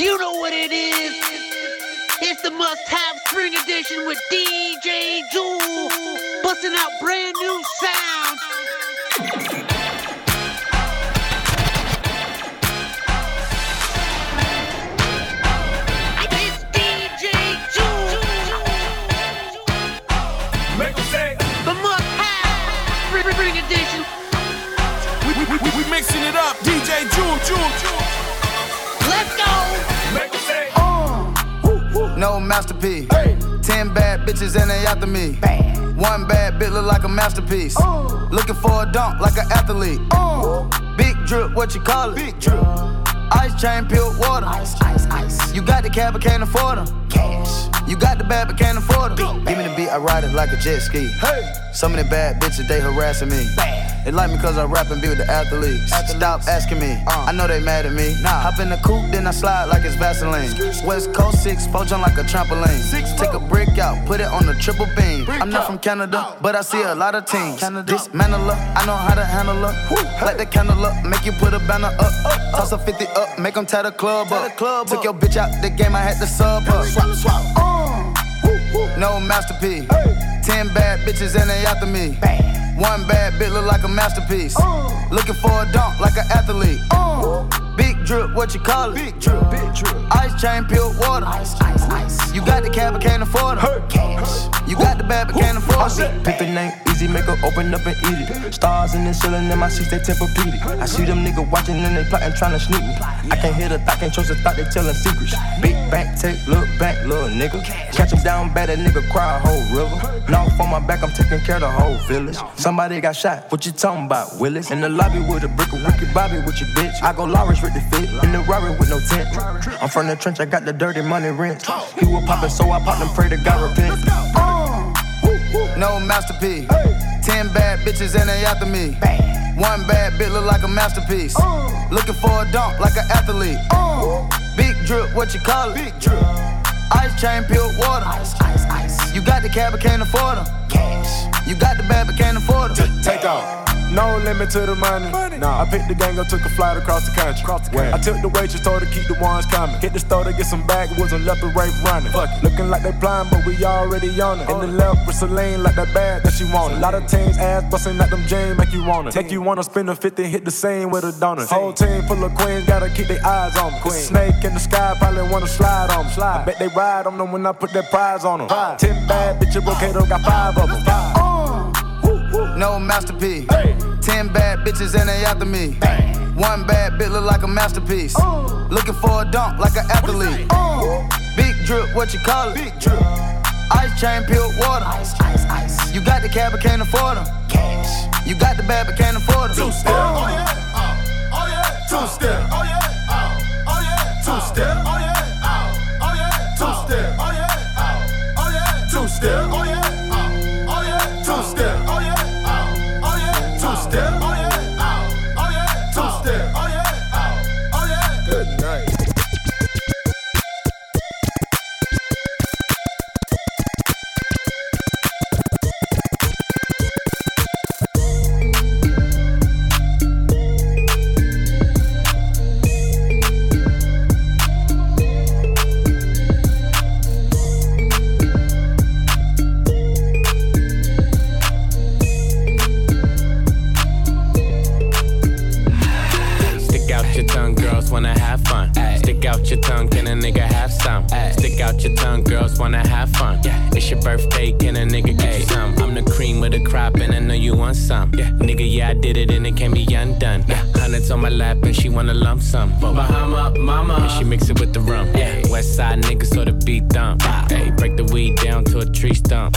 You know what it is. It's the must have spring edition with DJ Jewel. Busting out brand new sound. It's DJ Jewel. Make them say, The must have spring edition. we, we, we, we mixing it up. DJ Jewel, Jewel, Jewel. Let's go. Make them say, uh. no masterpiece. Hey. Ten bad bitches and they after me. One bad bitch look like a masterpiece. Uh. Looking for a dunk like an athlete. Uh. Big drip, what you call it? Big drip. Ice chain, pure water. Ice, ice, ice. You got the cab, but can't afford them. Cash. You got the bad, but can't afford them. Give me the beat, I ride it like a jet ski. Hey. Some of the bad bitches, they harassing me. They like me cause I rap and be with the athletes. Stop asking me, I know they mad at me. Hop in the coupe, then I slide like it's Vaseline. West Coast 6, four jump like a trampoline. Six, Take a brick out, put it on the triple beam. I'm not from Canada, but I see a lot of teams. Dismantle her, I know how to handle her. Light the candle up, make you put a banner up. Toss a 50 up, make them tie the club up. Took your bitch out the game, I had to sub her. Swap, swap. No masterpiece. Ten bad bitches and they after me. One bad bitch look like a masterpiece. Looking for a dunk like an athlete. Big drip, what you call it? Big drip, big drip. Ice chain, pure water. Ice, ice, ice. You got the cab, but can't afford it. Cash. You got the bad, but can't afford it. Pick the name, easy, make her open up and eat it. Stars in the ceiling in my seats, they Tempur-Pedic. I see them niggas watching and they plotting, trying to sneak me. I can't hear the thought, can't trust the thought, they telling secrets. Big back, take, look back, little nigga. Catch him down bad, that nigga cry a whole river. Knock on my back, I'm taking care of the whole village. Somebody got shot, what you talking about, Willis? In the lobby with a brick of Ricky Bobby with your bitch. I go Lawrence with the fit, in the Rari with no tent. I'm from the trench, I got the dirty money rent. He was poppin', so I popped and pray to God repent. Uh. No masterpiece. Ten bad bitches and they after me. One bad bitch look like a masterpiece. Uh. Looking for a dunk like an athlete. Uh. Big drip, what you call it? Big drip. Ice chain, pure water. Ice, ice, ice. You got the cab, but can't afford them. Cash. You got the bad, but can't afford them. Take off. No limit to the money. Nah, I picked the gang up, took a flight across the country. I took the waitress, told her keep the ones coming. Hit the store to get some backwoods and left the rape running. Fuck it. Looking like they blind, but we already on it. In the left with Celine, like that bag that she wanted. A lot of teams ass busting at them jeans, make you want it. Make you wanna spin a 50, hit the scene with a donut. Whole team full of queens, gotta keep their eyes on me. Snake in the sky, probably wanna slide on me. I bet they ride on them when I put that prize on them. Ten bad bitch, bitches, Brocato got five of them. Five. No masterpiece. Ten bad bitches and they after me. One bad bitch look like a masterpiece. Looking for a dunk like an athlete. Big drip, what you call it? Big drip. Ice chain, pure water. Ice, ice, ice. You got the cab, but can't afford them. Cash. You got the bad, but can't afford them. two step. Oh yeah, oh, oh yeah, two uh, step. Oh yeah, out your tongue, girls wanna have fun. It's your birthday, can a nigga get you some? I'm the cream of the crop, and I know you want some. Yeah. Nigga, yeah, I did it, and it can't be undone. Hundreds on my lap, and she wanna lump sum. Bahama, mama, and she mix it with the rum. Yeah. West side nigga, so the beat thump. Hey, break the weed down to a tree stump.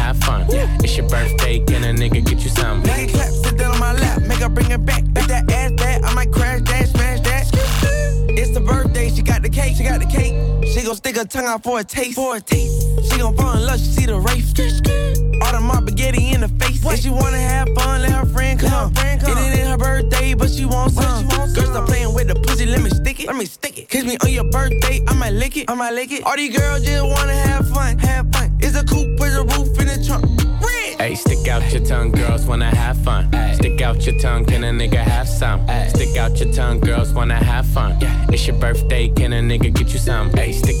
fun. It's your birthday, can a nigga get you some? Make it clap, sit down on my lap, make her bring it back. If that ass bad, her tongue out for a taste. For a taste. She gon' fall in love, she see the race. All the my spaghetti in the face. What? If she wanna have fun, let her friend come. Let her friend come. It ain't her birthday, but she wants some. She want Girl, stop playing with the pussy, let me stick it. Let me stick it. Kiss me on your birthday, I might lick it. I might lick it. All these girls just wanna have fun, have fun. It's a coupe with a roof in the trunk. Hey, stick out your tongue, girls wanna have fun. Ay. Stick out your tongue, can a nigga have some? Ay. Stick out your tongue, girls wanna have fun. Yeah. It's your birthday, can a nigga get you some? Hey, stick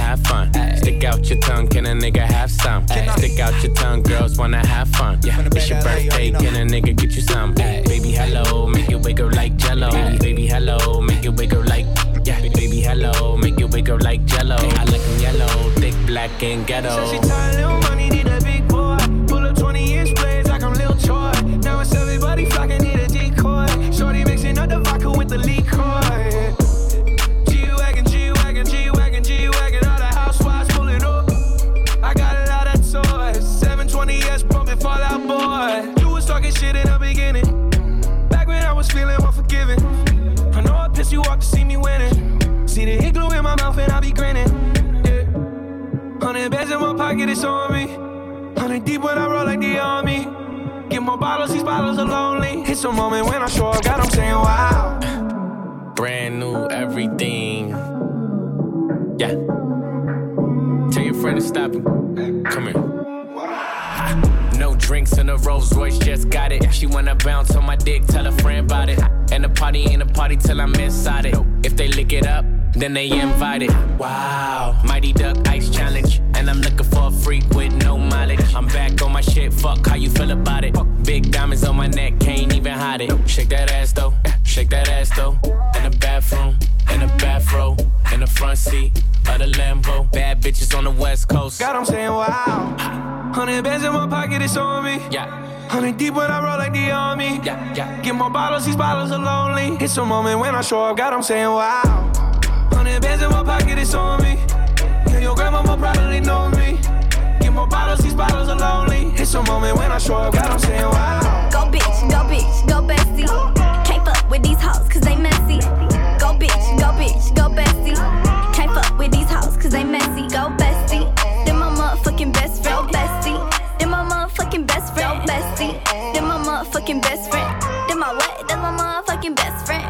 have fun. Ay. Stick out your tongue, can a nigga have some? Ay. Stick out your tongue, girls wanna have fun. Yeah. It's your birthday, can a nigga get you some? Ay. Baby, hello, make it wiggle like jello. Baby, baby, hello, make it wiggle like yeah. Baby, hello, make it wiggle like jello. I like them yellow, thick, black, and ghetto. So she tired, little money, need a big boy. Pull up 20 inch blades like I'm Lil Troy. Now it's everybody flocking, pocket, it's on me. Hundred deep when I roll like the army. Get more bottles, these bottles are lonely. It's a moment when I show up, God, I'm saying wow. Brand new everything. Yeah. Tell your friend to stop him. Come here. No drinks in a Rolls Royce, just got it. She wanna bounce on my dick, tell a friend about it. And the party ain't a party till I'm inside it. If they lick it up, then they invited. Wow. Mighty Duck Ice Challenge. And I'm looking for a freak with no mileage. I'm back on my shit, fuck how you feel about it. Big diamonds on my neck, can't even hide it. Shake that ass though, shake that ass though. In the bathroom, in the bathroom. in the front seat of the Lambo. Bad bitches on the west coast. God, I'm saying wow. Hundred bands in my pocket, it's on me. Yeah. Hundred deep when I roll like the army. Yeah, yeah. Get more bottles, these bottles are lonely. It's a moment when I show up, God, I'm saying wow. Hundred bands in my pocket, it's on me. Yeah, your grandma will probably know me. Get more bottles, these bottles are lonely. It's a moment when I show up, God, I'm saying wow. Go bitch, go bitch, go bestie. Can't fuck with these hoes cause they messy. Go bitch, go bitch, go bestie. Can't fuck with these hoes cause they messy. Go bestie. Then my motherfucking best friend, bestie. Then my motherfucking best friend, bestie. Then my motherfucking best friend. Then my what? Then my motherfucking best friend.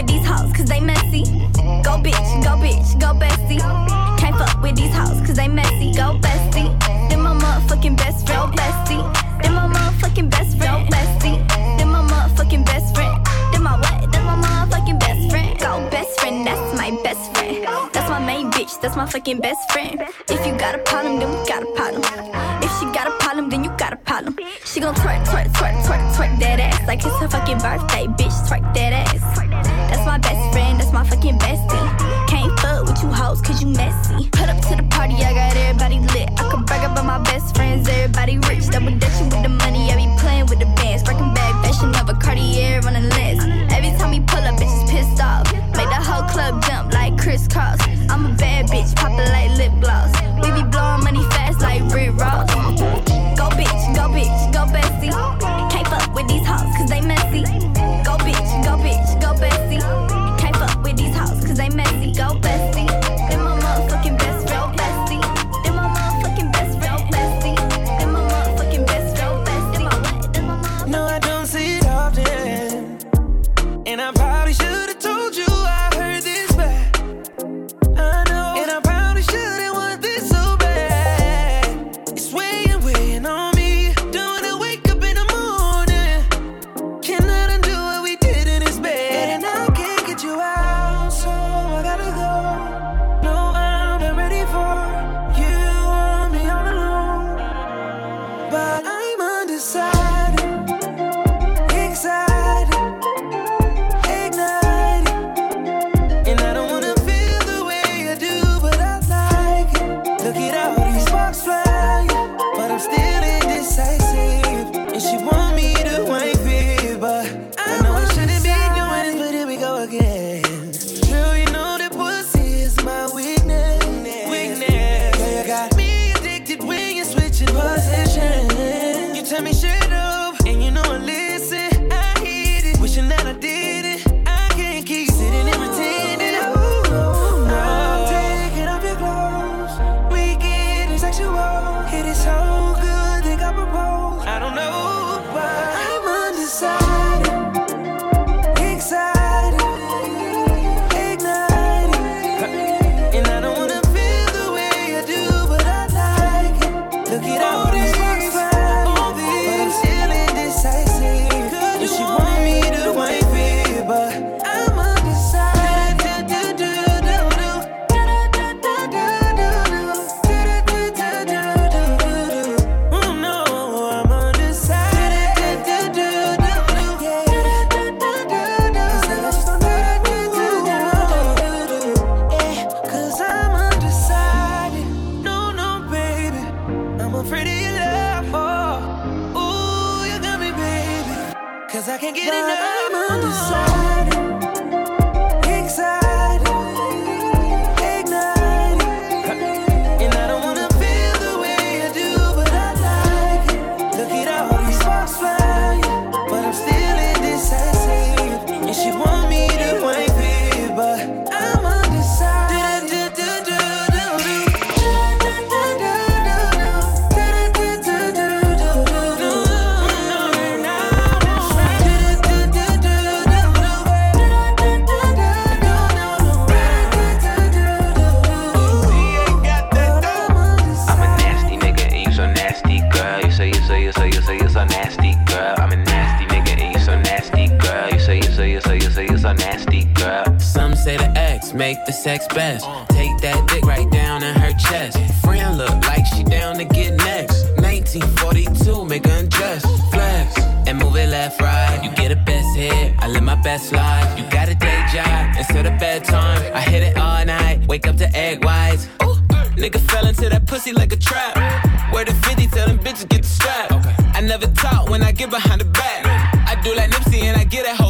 With these hoes cause they messy. Go bitch, go bitch, go bestie. Can't fuck with these hoes cause they messy. Go bestie. Then my motherfucking best friend. Bestie. Then my motherfucking best friend. Go bestie. Then my motherfucking best friend. Then my what? Then my motherfucking best friend. Go best friend, that's my best friend. That's my main bitch, that's my fucking best friend. If you got a problem, then we got a problem. If she got a problem, then you got a problem. She gon' twerk, twerk, twerk, twerk, twerk that ass like it's her fucking birthday, bitch. Twerk that ass. Best friend, that's my fucking bestie. Can't fuck with you hoes cause you messy. Put up to the party, I got everybody lit. I could brag about my best friends, everybody rich. Double dutching with the money, make the sex best. Take that dick right down in her chest. Friend look like she down to get next. 1942, make her undress. Flex and move it left, right. You get a best hit, I live my best life. You got a day job instead of bedtime. I hit it all night, wake up to egg whites. Ooh, nigga fell into that pussy like a trap. Where the 50, tell them bitches get the strap. I never talk when I get behind the back. I do like Nipsey and I get hoe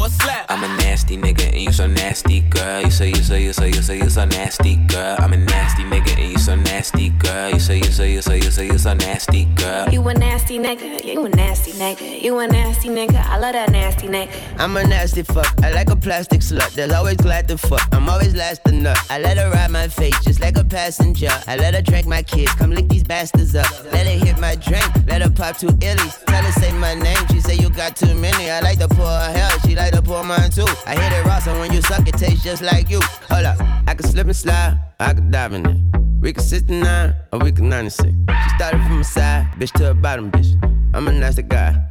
a a nasty nigga and you so nasty, girl. You say you say you say you say you so nasty, girl. I'm a nasty nigga so nasty, girl. You say you say you say you say you so nasty, girl. You a nasty nigga, you a nasty nigga, you a nasty nigga. I love that nasty nigga. I'm a nasty fuck. I like a plastic slut. That's always glad to fuck. I'm always last to nut. I let her ride my face just like a passenger. I let her drink my kids. Come lick these bastards up. Let her hit my drink. Let her pop two illies. Tell her say my name. She say you got too many. I like to pour her hell. She like to pour mine too. I hit it raw, so when you suck, it tastes just like you. Hold up. I can slip and slide. I can dive in it. We can 69 or we can 96. She started from the side, bitch to the bottom, bitch. I'm a nasty guy.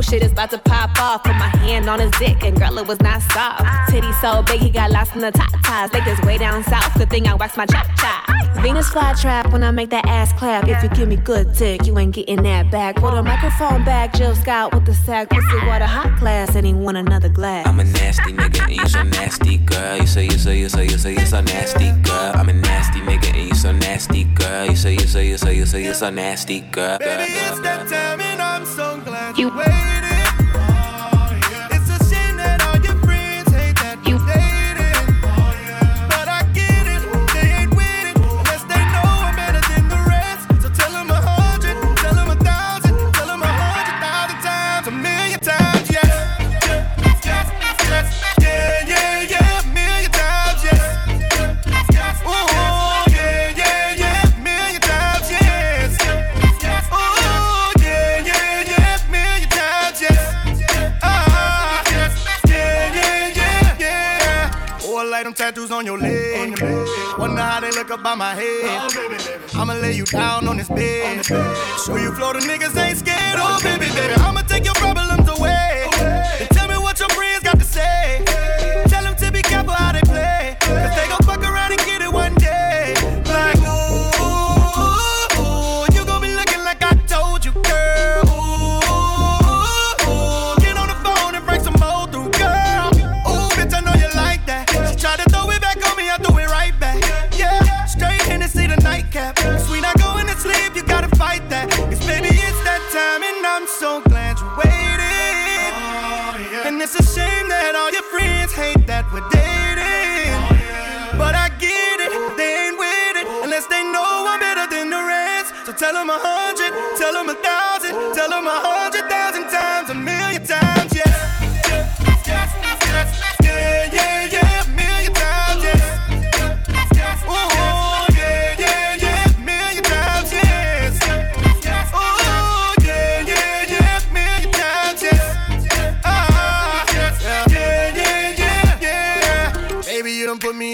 Oh shit is about to pop off. Put my hand on his dick and girl, it was not soft. Titty so big, he got lost in the top ties. Like this way down south. Good thing I waxed my chop chop. Venus fly trap when I make that ass clap. If you give me good dick, you ain't getting that back. Put a microphone back, Jill Scott with the sack. Pussy water hot glass, and he want another glass. I'm a nasty nigga and you so nasty, girl. You say you say you say you say you so nasty, girl. I'm a nasty nigga and you so nasty, girl. You say you say you say you say you so nasty, girl. Baby, it's that time You- you Wonder how they look up by my head. I'ma lay you down on this bed. Show you Florida niggas ain't scared. Oh,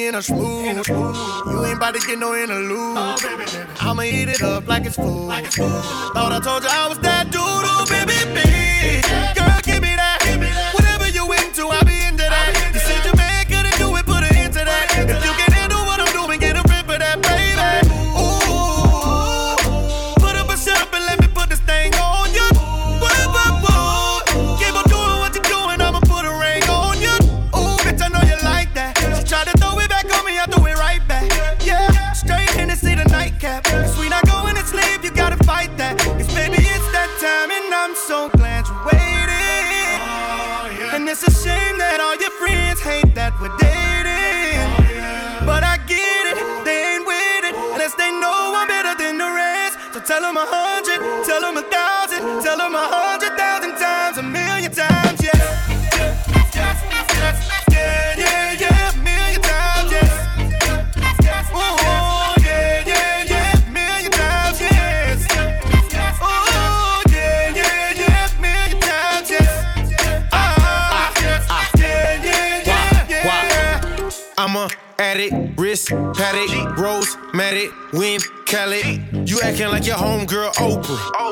in a smooth. You ain't about to get no interlude. I'ma eat it up like it's food. Thought I told you I was that dude, tell them a thousand, tell them a hundred thousand times, a million times, yeah. Yeah, yeah, yeah, a million times, yeah. Ooh, yeah, yeah, yeah, million times, yes. Ooh, yeah, yeah, yeah, million times, yes. Ah, yeah, yeah, yeah, yeah. I'm a addict, wrist, paddock, rose, matic, win, Kelly. You acting like your homegirl Oprah.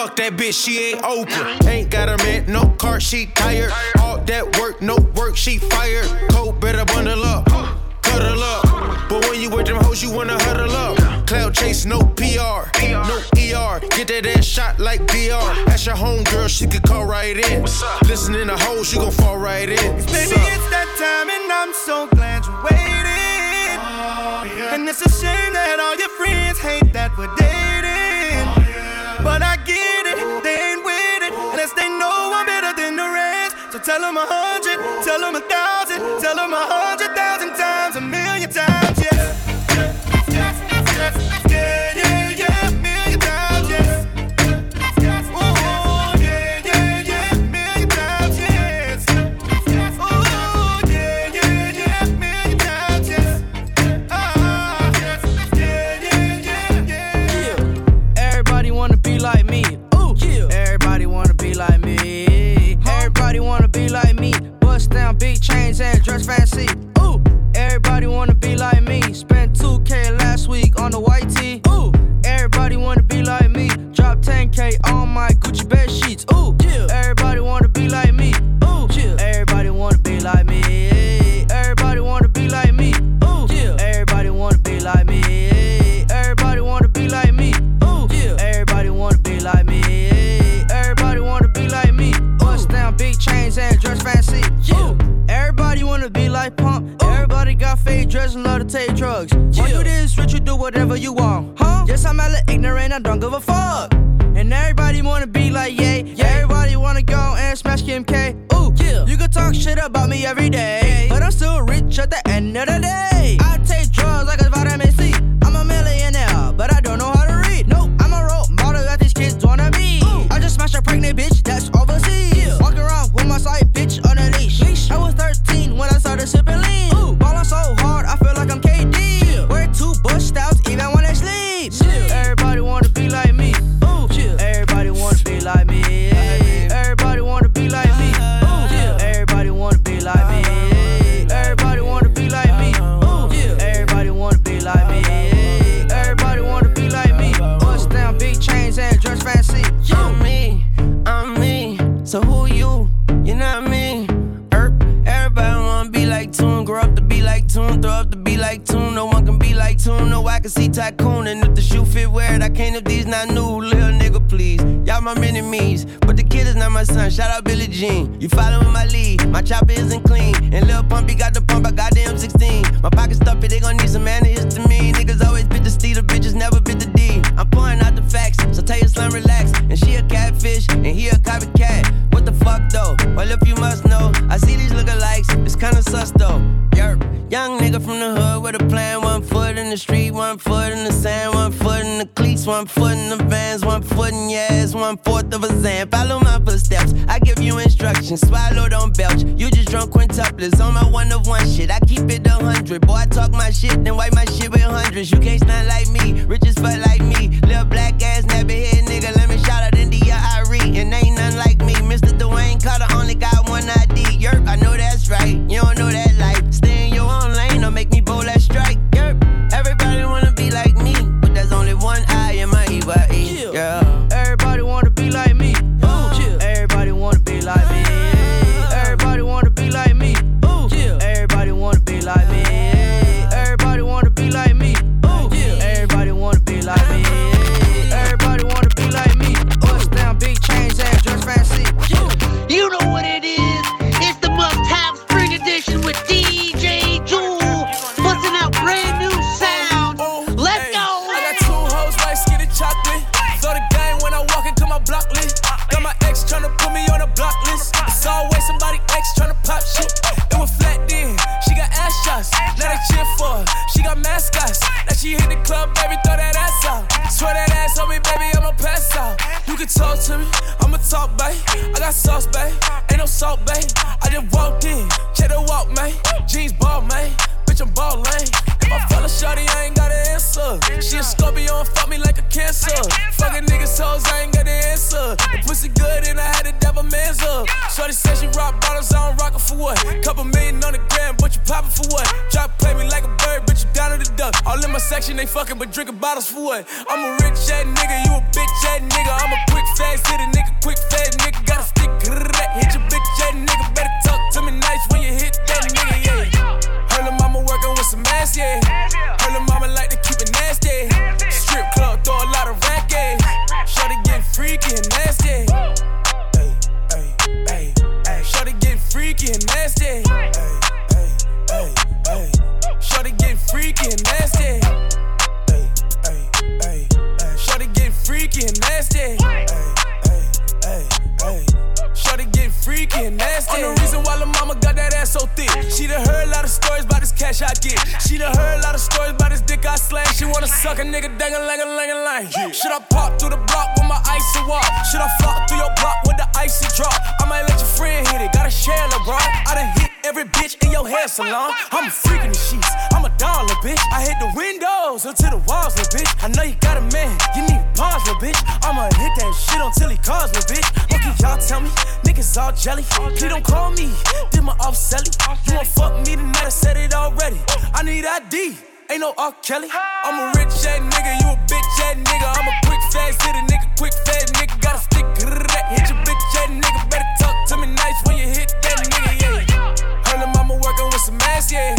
Fuck that bitch, she ain't Oprah. Ain't got a man, no car, she tired. All that work, no work, she fired. Cold, better bundle up, cuddle up. But when you with them hoes, you wanna huddle up. Cloud chase, no PR, no ER. Get that ass shot like DR. That's your homegirl, she could call right in. Listening to hoes, you gon' fall right in. Baby, it's that time, and I'm so glad you waited. And it's a shame that all your friends hate that we're dating. Tell them a hundred, tell them a thousand, tell them a hundred thousand times, and love to take drugs. Why you this rich, you do whatever you want. Huh? Yes, I'm hella ignorant, I don't give a fuck. And everybody wanna be like yeah, yeah. Everybody wanna go and smash Kim K. Ooh, you can talk shit about me every day. But I'm still rich at the end of the day. See Tycoon, and if the shoe fit, wear it. I can't if these not new, little nigga, please. Y'all my enemies, but the kid is not my son. Shout out Billie Jean. You following my lead? My chopper isn't clean, and Lil Pumpy got the pump. I got the M16. My pocket stuffy, they gon' need some manners to me. Niggas always bit the steed, the bitches never bit the D. I'm pouring out the facts, so tell your slime relax. And she a catfish, and he a copycat. What the fuck though? Well, if you must know, I see these lookalikes, it's kinda sus though. The street, one foot in the sand, one foot in the cleats, one foot in the vans, one foot in your ass, one fourth of a zan. Follow my footsteps, I give you instructions. Swallow, don't belch. You just drunk quintuplets on my one of one shit. I keep it a hundred. Boy, I talk my shit, then wipe my shit with hundreds. You can't stand like me, rich fuck like to me, I'ma talk, babe. I got sauce, babe. Ain't no salt, babe. I just walked in, check the walk, man. Jeans ball, man. Bitch, I'm ballin'. If I fell a shawty, I ain't got an answer. She a Scorpio and fuck me like a cancer. Fucking niggas hoes, I ain't got the answer. The pussy good and I had to dab a man's up. Shorty said she rock bottles, I don't rock it for what? Couple million on the gram, but you poppin' for what? Drop play me like a bird, bitch, you down to the duck. All in my section, they fucking, but drinking bottles for what? I'm a rich ass nigga, you a bitch ass nigga. I'm a quick fast hit a nigga, quick fast nigga. Got a stick, hit your bitch ass nigga. Better with some ass, yeah. Her lil' mama like to keep it nasty. Strip club, throw a lot of rack, yeah. Shorty getting freaky and nasty. Ay, ay, ay, ay. Shorty getting freaky and nasty. Ay, ay, ay, ay. Shorty getting freaky and nasty. Ay, ay, ay, ay. Shorty getting freaky and nasty. Ay, She wanna suck a nigga dang a lang a lang a lang. Should I pop through the block with my icy walk? Should I flop through your block with the icy drop? I might let your friend hit it. Gotta share LeBron. I done hit every bitch in your hair salon. I'm a freak in the sheets. I'm a dollar bitch. I hit the windows until the walls, little bitch. I know you got a man. You need pause, little bitch. I'ma hit that shit until he calls, little bitch. What can y'all tell me? Niggas all jelly. Please don't call me. Did my off selly. You won't fuck me tonight. I said it already. I need ID. Ain't no R. Kelly. I'm a rich ass nigga. You a bitch ass nigga. I'm a quick fast hit a nigga. Quick fast nigga. Got a stick. Hit your bitch ass nigga. Better talk to me nice when you hit that nigga. Yeah. Her mama working with some ass, yeah.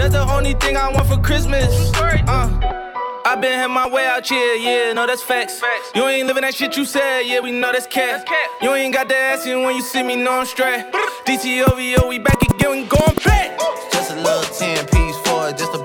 That's the only thing I want for Christmas. Uh. I been had my way out here, yeah, no, that's facts. facts. You ain't living that shit you said, yeah, we know that's cat. You ain't got that ass in when you see me, know I'm straight. DTOVO, we back again, we going back. Just a little 10 piece for it, just to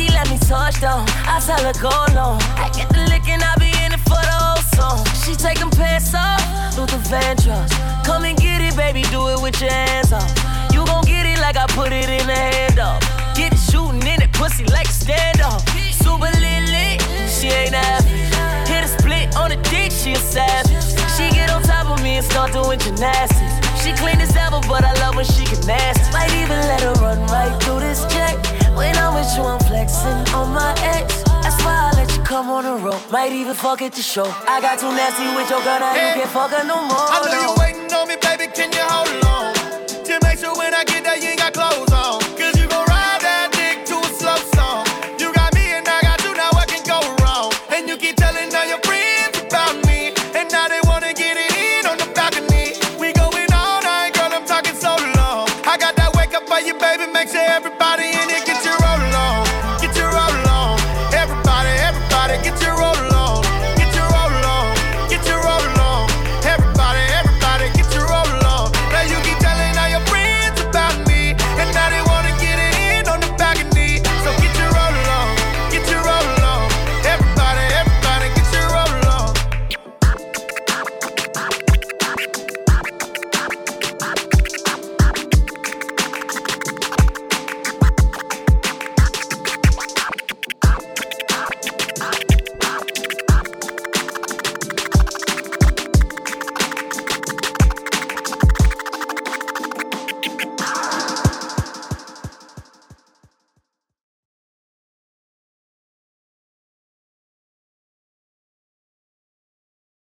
She let me touch though, I tell her go long. I get the lick and I be in it for the whole song. She them pants off, Luther Vandross. Come and get it, baby, do it with your hands off. You gon' get it like I put it in the handoff. Get it shooting in it, pussy like a standoff. Super lit lit, she ain't average. Hit a split on the dick, she a savage. She get on top of me and start doing gymnastics. She clean as ever, but I love when she get nasty. Might even let her run right through this check. When I'm with you, I'm flexing on my ex. That's why I let you come on the road. Might even fuck at the show. I got too nasty with your girl, now hey, you can't fuck her no more. I know no. you waiting on me, baby. Can you hold on? To make sure when I get